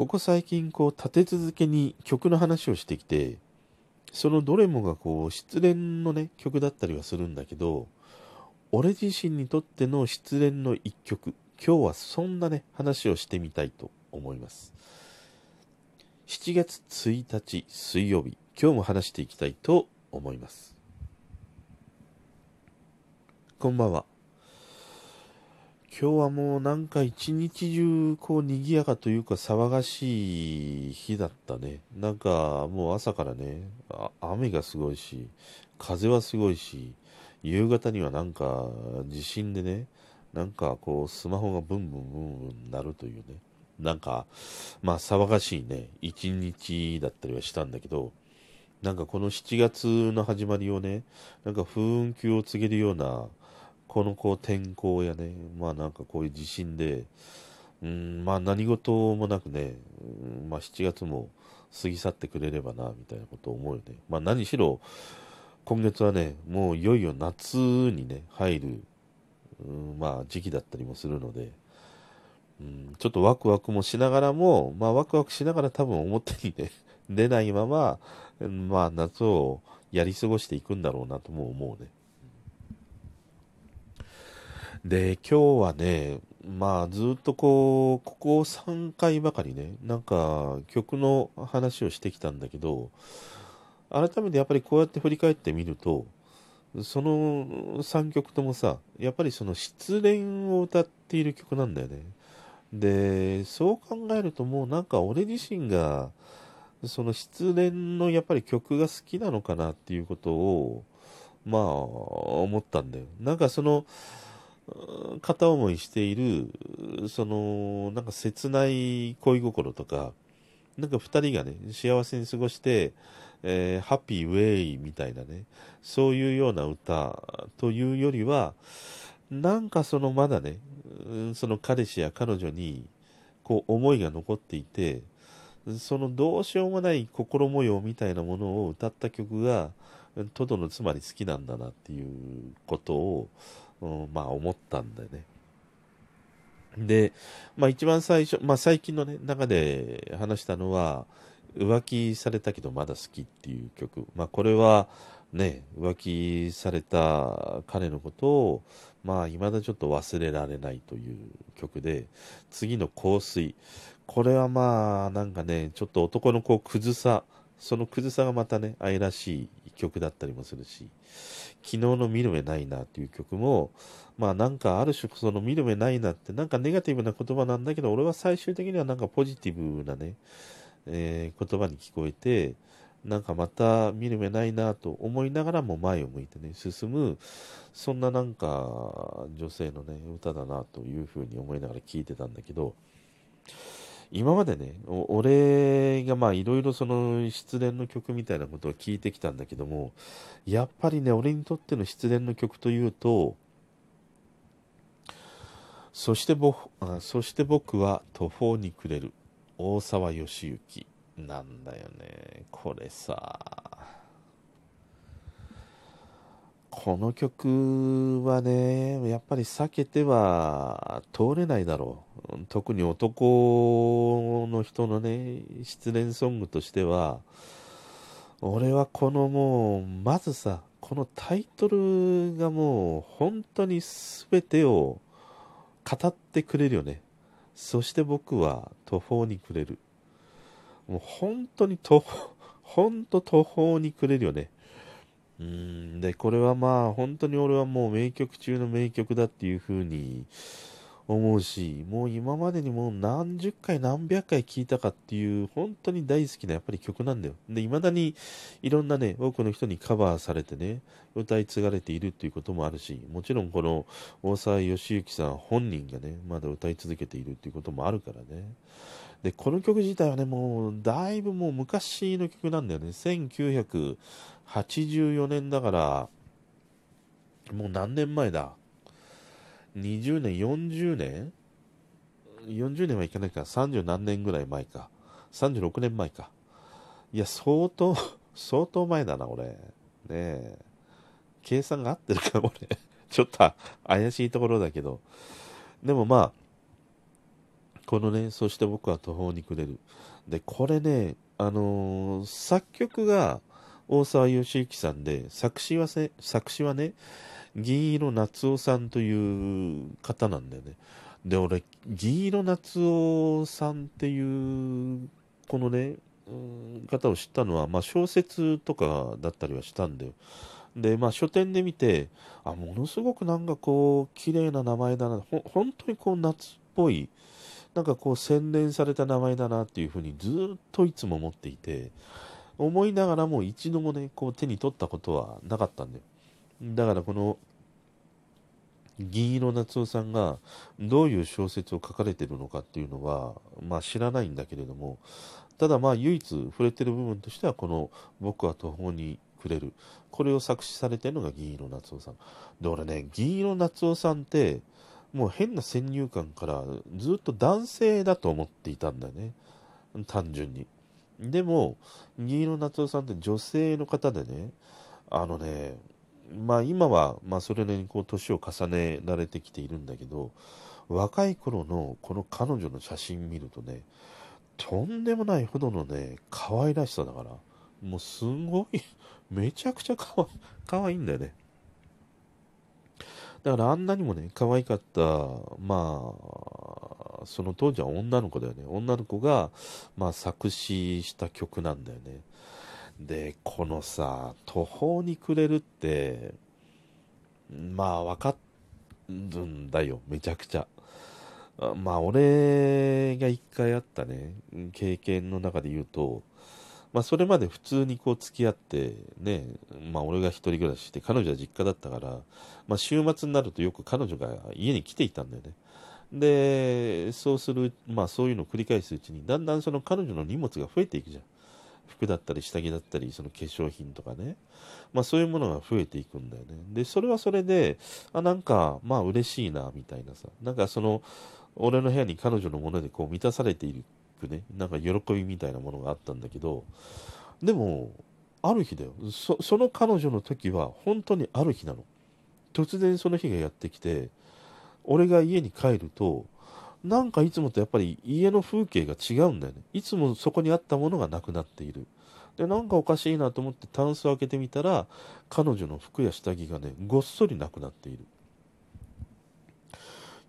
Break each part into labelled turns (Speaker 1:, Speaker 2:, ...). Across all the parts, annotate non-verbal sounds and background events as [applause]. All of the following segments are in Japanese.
Speaker 1: ここ最近こう立て続けに曲の話をしてきてそのどれもがこう失恋のね曲だったりはするんだけど俺自身にとっての失恋の一曲今日はそんなね話をしてみたいと思います。7月1日水曜日今日も話していきたいと思います。こんばんは。今日はもうなんか一日中こう賑やかというか騒がしい日だったね。なんかもう朝からね、雨がすごいし、風はすごいし、夕方にはなんか地震でね、なんかこうスマホがブンブンブンブンなるというね、なんかまあ騒がしいね、一日だったりはしたんだけど、なんかこの7月の始まりをね、なんか風雲球を告げるような、このこう天候やね、まあなんかこういう地震で、うん、まあ何事もなくね、うん、まあ7月も過ぎ去ってくれればな、みたいなことを思うよね。まあ何しろ、今月はね、もういよいよ夏にね、入る、うん、まあ時期だったりもするので、うん、ちょっとワクワクもしながらも、まあワクワクしながら多分表にね、[laughs] 出ないまま、まあ夏をやり過ごしていくんだろうなとも思うね。で、今日はね、まあずっとこう、ここ3回ばかりね、なんか曲の話をしてきたんだけど、改めてやっぱりこうやって振り返ってみると、その3曲ともさ、やっぱりその失恋を歌っている曲なんだよね。で、そう考えるともうなんか俺自身が、その失恋のやっぱり曲が好きなのかなっていうことを、まあ、思ったんだよ。なんかその、片思いしている、その、なんか切ない恋心とか、なんか二人がね、幸せに過ごして、えー、ハッピーウェイみたいなね、そういうような歌というよりは、なんかそのまだね、その彼氏や彼女に、こう思いが残っていて、そのどうしようもない心模様みたいなものを歌った曲が、トドのつまり好きなんだなっていうことを、うん、まあ思ったんだよね。で、まあ一番最初、まあ最近のね、中で話したのは、浮気されたけどまだ好きっていう曲。まあこれはね、浮気された彼のことを、まあ未だちょっと忘れられないという曲で、次の香水。これはまあなんかね、ちょっと男のこうクズさ、そのクズさがまたね、愛らしい曲だったりもするし、昨日の見る目ないなっていう曲も、まあなんかある種その見る目ないなってなんかネガティブな言葉なんだけど、俺は最終的にはなんかポジティブなね、えー、言葉に聞こえて、なんかまた見る目ないなと思いながらも前を向いてね、進む、そんななんか女性のね、歌だなというふうに思いながら聞いてたんだけど、今までね、俺がまあいろいろその失恋の曲みたいなことを聞いてきたんだけども、やっぱりね、俺にとっての失恋の曲というと、そして僕そして僕は途方に暮れる大沢義行なんだよね。これさ、この曲はね、やっぱり避けては通れないだろう。特に男の人のね、失恋ソングとしては、俺はこのもう、まずさ、このタイトルがもう本当に全てを語ってくれるよね。そして僕は途方に暮れる。もう本当に途方、本当途方に暮れるよね。うん、で、これはまあ、本当に俺はもう名曲中の名曲だっていうふうに思うし、もう今までにもう何十回何百回聴いたかっていう、本当に大好きなやっぱり曲なんだよ。で、未だにいろんなね、多くの人にカバーされてね、歌い継がれているっていうこともあるし、もちろんこの大沢義行さん本人がね、まだ歌い続けているっていうこともあるからね。で、この曲自体はね、もう、だいぶもう昔の曲なんだよね。1984年だから、もう何年前だ？?20 年、40年 ?40 年はいかないか。30何年ぐらい前か。36年前か。いや、相当、[laughs] 相当前だな、俺。ねえ。計算が合ってるか、俺。ちょっと怪しいところだけど。でもまあ、このね、そして僕は途方に暮れる。で、これね、あのー、作曲が大沢義之さんで、作詞はせ作詞はね、銀色夏夫さんという方なんだよね。で、俺、銀色夏夫さんっていう、このね、方を知ったのは、まあ、小説とかだったりはしたんだよ。で、まあ、書店で見て、あ、ものすごくなんかこう、綺麗な名前だな、ほ本当にこう、夏っぽい、なんかこう、洗練された名前だなっていうふうにずっといつも思っていて、思いながらも一度もね、こう、手に取ったことはなかったんだよ。だからこの、銀色夏夫さんがどういう小説を書かれてるのかっていうのは、まあ知らないんだけれども、ただまあ唯一触れてる部分としてはこの僕は途方に暮れる。これを作詞されてるのが銀色夏夫さん。で、俺ね、銀色夏夫さんって、もう変な先入観からずっと男性だと思っていたんだよね。単純に。でも、銀色夏夫さんって女性の方でね、あのね、まあ今は、まあそれなりにこう年を重ねられてきているんだけど、若い頃のこの彼女の写真見るとね、とんでもないほどのね、可愛らしさだから、もうすごい、めちゃくちゃかわ可愛いんだよね。だからあんなにもね、可愛かった、まあ、その当時は女の子だよね。女の子が、まあ作詞した曲なんだよね。で、このさ、途方に暮れるって、まあ分かるんだよ、めちゃくちゃ。まあ俺が一回あったね、経験の中で言うと、まあそれまで普通にこう付き合ってね、まあ俺が一人暮らしして彼女は実家だったから、まあ週末になるとよく彼女が家に来ていたんだよね。で、そうする、まあそういうのを繰り返すうちに、だんだんその彼女の荷物が増えていくじゃん。服だったり下着だったりその化粧品とかね、まあ、そういうものが増えていくんだよね。でそれはそれであなんかまあ嬉しいなみたいなさ。なんかその俺の部屋に彼女のものでこう満たされていくね。なんか喜びみたいなものがあったんだけど。でもある日だよ。そその彼女の時は本当にある日なの。突然その日がやってきて俺が家に帰るとなんかいつもとやっぱり家の風景が違うんだよね。いつもそこにあったものがなくなっている。で、なんかおかしいなと思ってタンスを開けてみたら、彼女の服や下着がね、ごっそりなくなっている。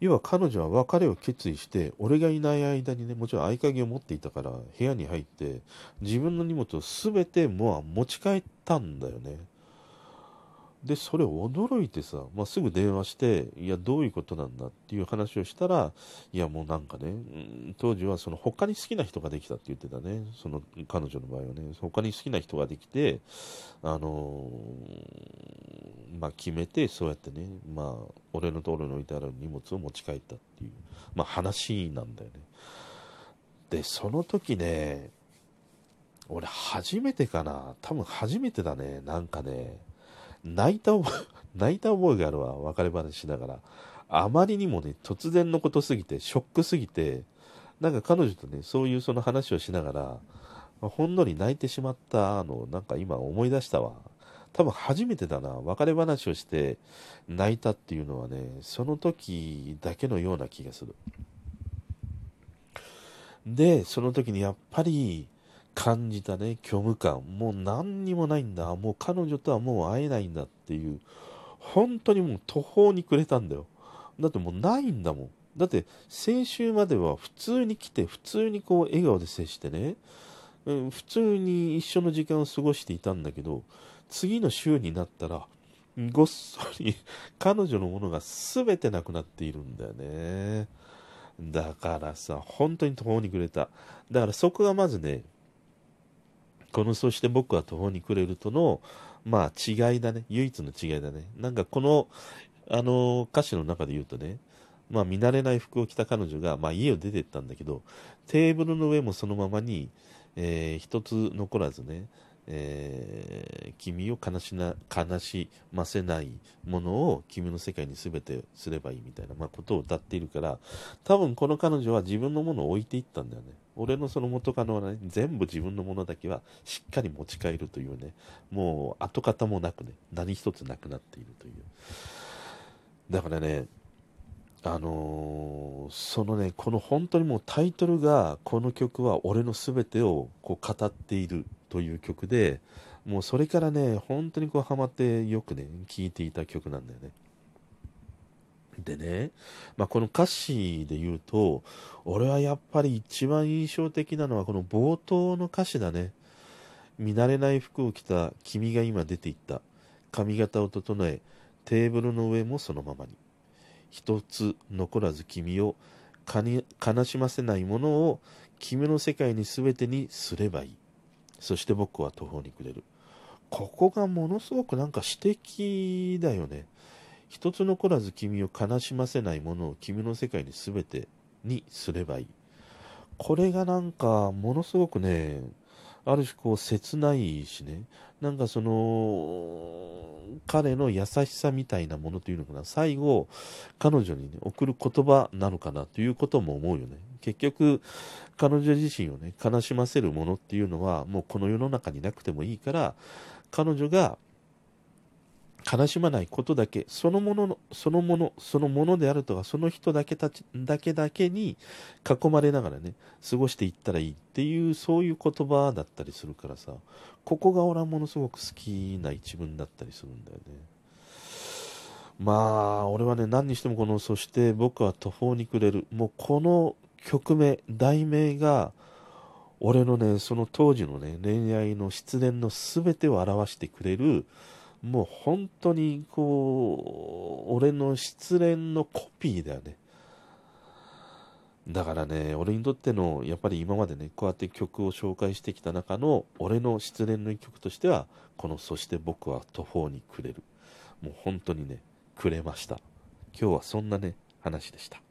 Speaker 1: 要は彼女は別れを決意して、俺がいない間にね、もちろん合鍵を持っていたから部屋に入って、自分の荷物を全てもう持ち帰ったんだよね。で、それ驚いてさ、まあ、すぐ電話して、いや、どういうことなんだっていう話をしたら、いや、もうなんかね、当時はその他に好きな人ができたって言ってたね、その彼女の場合はね、他に好きな人ができて、あのー、まあ、決めて、そうやってね、まあ、俺のところに置いてある荷物を持ち帰ったっていう、まあ、話なんだよね。で、その時ね、俺初めてかな、多分初めてだね、なんかね、泣いた覚え、[laughs] 泣いた覚えがあるわ、別れ話しながら。あまりにもね、突然のことすぎて、ショックすぎて、なんか彼女とね、そういうその話をしながら、ほんのり泣いてしまったのをなんか今思い出したわ。多分初めてだな。別れ話をして泣いたっていうのはね、その時だけのような気がする。で、その時にやっぱり、感じたね、虚無感。もう何にもないんだ。もう彼女とはもう会えないんだっていう。本当にもう途方に暮れたんだよ。だってもうないんだもん。だって先週までは普通に来て、普通にこう笑顔で接してね、うん、普通に一緒の時間を過ごしていたんだけど、次の週になったら、ごっそり [laughs] 彼女のものが全てなくなっているんだよね。だからさ、本当に途方に暮れた。だからそこがまずね、このそして僕は途方に暮れるとの、まあ違いだね。唯一の違いだね。なんかこの、あの歌詞の中で言うとね、まあ見慣れない服を着た彼女が、まあ家を出てったんだけど、テーブルの上もそのままに、えー、一つ残らずね、えー、君を悲しな悲しませないものを君の世界に全てすればいいみたいな、まあ、ことを歌っているから多分この彼女は自分のものを置いていったんだよね俺のその元カノはね全部自分のものだけはしっかり持ち帰るというねもう跡形もなくね何一つなくなっているというだからねあのー、そのね、この本当にもうタイトルが、この曲は俺の全てをこう語っているという曲で、もうそれからね、本当にこうハマってよくね、聴いていた曲なんだよね。でね、まあ、この歌詞で言うと、俺はやっぱり一番印象的なのはこの冒頭の歌詞だね。見慣れない服を着た君が今出ていった。髪型を整え、テーブルの上もそのままに。一つ残らず君を悲しませないものを君の世界に全てにすればいい。そして僕は途方に暮れる。ここがものすごくなんか詩的だよね。一つ残らず君を悲しませないものを君の世界に全てにすればいい。これがなんかものすごくね、ある種こう切ないしね、なんかその、彼の優しさみたいなものというのかな、最後、彼女にね、送る言葉なのかなということも思うよね。結局、彼女自身をね、悲しませるものっていうのは、もうこの世の中になくてもいいから、彼女が悲しまないことだけ、そのものの、そのもの、そのものであるとか、その人だけたち、だけだけに囲まれながらね、過ごしていったらいいっていう、そういう言葉だったりするからさ、ここが俺はものすごく好きな一文だったりするんだよね。まあ、俺はね、何にしてもこの、そして僕は途方に暮れる。もうこの曲名、題名が、俺のね、その当時のね、恋愛の失恋の全てを表してくれる、もう本当にこう、俺の失恋のコピーだよね。だからね、俺にとっての、やっぱり今までね、こうやって曲を紹介してきた中の、俺の失恋の曲としては、この、そして僕は途方に暮れる。もう本当にね、くれました。今日はそんなね、話でした。